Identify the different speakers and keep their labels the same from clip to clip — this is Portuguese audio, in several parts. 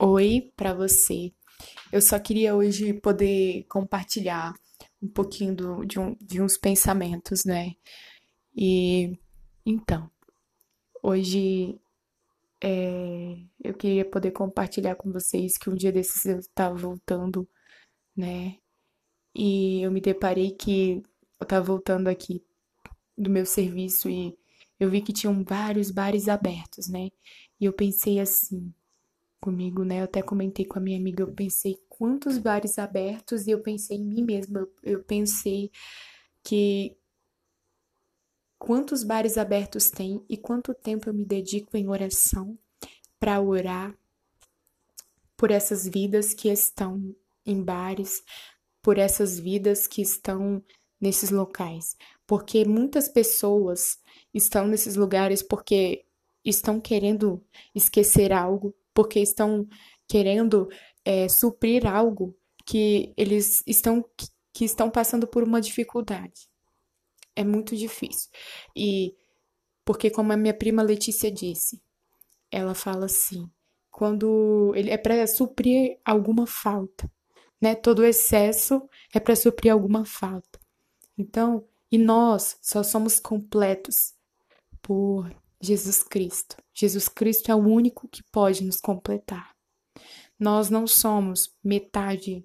Speaker 1: oi para você. Eu só queria hoje poder compartilhar um pouquinho do, de, um, de uns pensamentos, né? E então, hoje é, eu queria poder compartilhar com vocês que um dia desses eu estava voltando, né? E eu me deparei que eu estava voltando aqui do meu serviço e eu vi que tinham vários bares abertos, né? E eu pensei assim, comigo, né? Eu até comentei com a minha amiga, eu pensei quantos bares abertos e eu pensei em mim mesma. Eu, pensei que quantos bares abertos tem e quanto tempo eu me dedico em oração para orar por essas vidas que estão em bares, por essas vidas que estão nesses locais, porque muitas pessoas estão nesses lugares porque estão querendo esquecer algo, porque estão querendo é, suprir algo que eles estão que estão passando por uma dificuldade. É muito difícil. E porque como a minha prima Letícia disse, ela fala assim, quando ele é para suprir alguma falta, né? Todo excesso é para suprir alguma falta. Então, e nós só somos completos por Jesus Cristo. Jesus Cristo é o único que pode nos completar. Nós não somos metade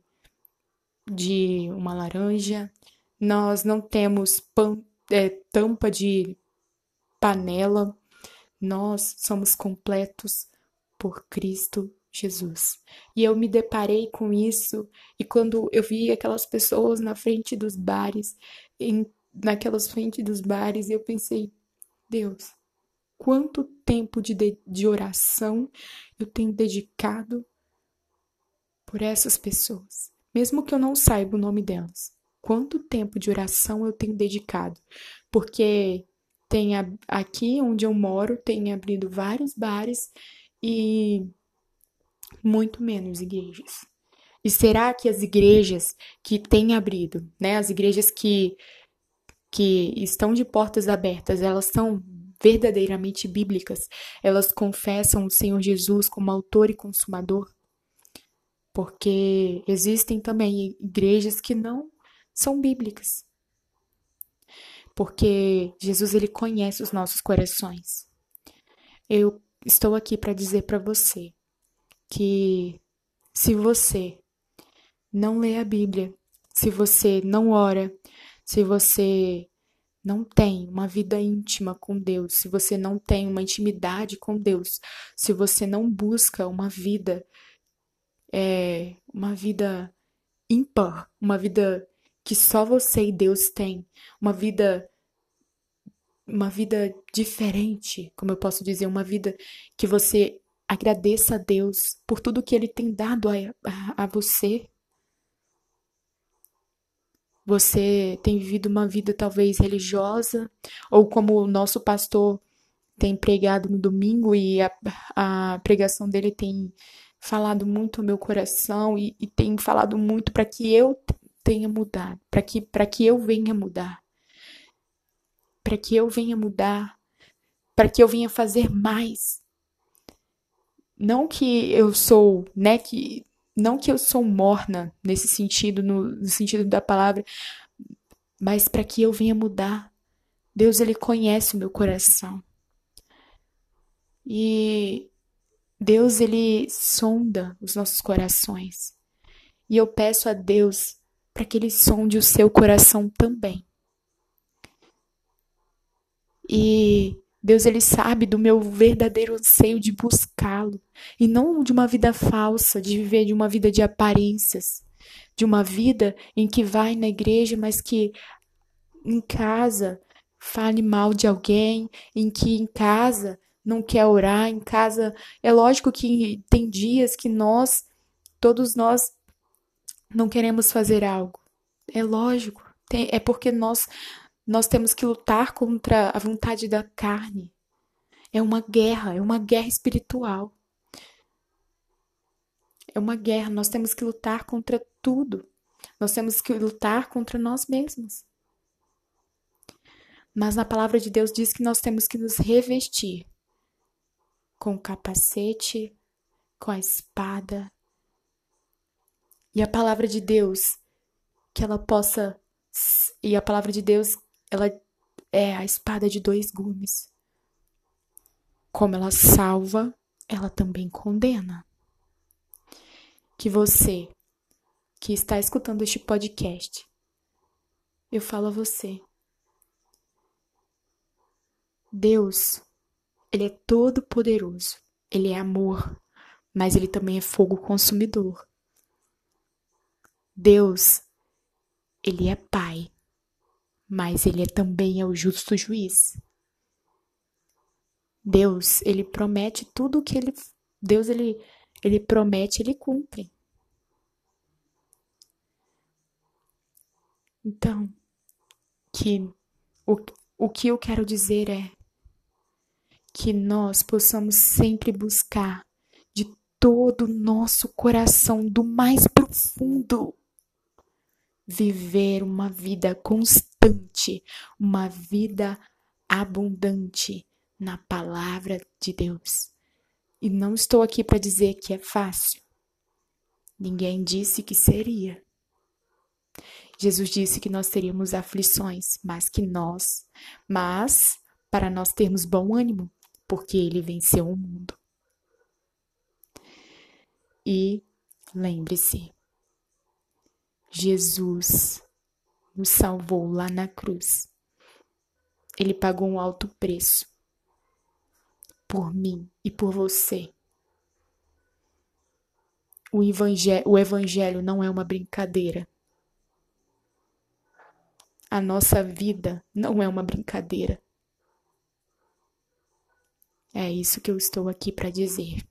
Speaker 1: de uma laranja, nós não temos pan, é, tampa de panela, nós somos completos por Cristo Jesus. E eu me deparei com isso, e quando eu vi aquelas pessoas na frente dos bares, em, naquelas frentes dos bares, eu pensei, Deus, quanto tempo de, de oração eu tenho dedicado por essas pessoas, mesmo que eu não saiba o nome delas. Quanto tempo de oração eu tenho dedicado? Porque tem aqui onde eu moro, tem abrido vários bares e muito menos igrejas. E será que as igrejas que têm abrido, né, as igrejas que que estão de portas abertas, elas são verdadeiramente bíblicas? Elas confessam o Senhor Jesus como autor e consumador? Porque existem também igrejas que não são bíblicas. Porque Jesus ele conhece os nossos corações. Eu estou aqui para dizer para você que se você não lê a Bíblia, se você não ora, se você não tem uma vida íntima com Deus, se você não tem uma intimidade com Deus, se você não busca uma vida é, uma vida ímpar, uma vida que só você e Deus têm, uma vida uma vida diferente, como eu posso dizer, uma vida que você agradeça a Deus por tudo que Ele tem dado a, a, a você. Você tem vivido uma vida talvez religiosa, ou como o nosso pastor tem pregado no domingo e a, a pregação dele tem falado muito ao meu coração e, e tem falado muito para que eu tenha mudado, para que, que eu venha mudar. Para que eu venha mudar, para que eu venha fazer mais. Não que eu sou, né, que não que eu sou morna nesse sentido, no, no sentido da palavra, mas para que eu venha mudar. Deus ele conhece o meu coração. E Deus ele sonda os nossos corações. E eu peço a Deus para que ele sonde o seu coração também. E Deus ele sabe do meu verdadeiro anseio de buscá-lo e não de uma vida falsa, de viver de uma vida de aparências, de uma vida em que vai na igreja, mas que em casa fale mal de alguém, em que em casa não quer orar em casa. É lógico que tem dias que nós, todos nós, não queremos fazer algo. É lógico. Tem, é porque nós, nós temos que lutar contra a vontade da carne. É uma guerra, é uma guerra espiritual. É uma guerra. Nós temos que lutar contra tudo. Nós temos que lutar contra nós mesmos. Mas na palavra de Deus diz que nós temos que nos revestir com o capacete com a espada. E a palavra de Deus, que ela possa. E a palavra de Deus, ela é a espada de dois gumes. Como ela salva, ela também condena. Que você, que está escutando este podcast, eu falo a você. Deus, Ele é todo poderoso. Ele é amor, mas Ele também é fogo consumidor. Deus, Ele é Pai, mas Ele é também é o justo juiz. Deus, Ele promete tudo o que Ele... Deus, Ele, ele promete, Ele cumpre. Então, que o, o que eu quero dizer é que nós possamos sempre buscar de todo o nosso coração, do mais profundo, viver uma vida constante, uma vida abundante na palavra de Deus. E não estou aqui para dizer que é fácil. Ninguém disse que seria. Jesus disse que nós teríamos aflições, mas que nós, mas para nós termos bom ânimo, porque ele venceu o mundo. E lembre-se, Jesus nos salvou lá na cruz. Ele pagou um alto preço por mim e por você. O evangelho, o evangelho não é uma brincadeira. A nossa vida não é uma brincadeira. É isso que eu estou aqui para dizer.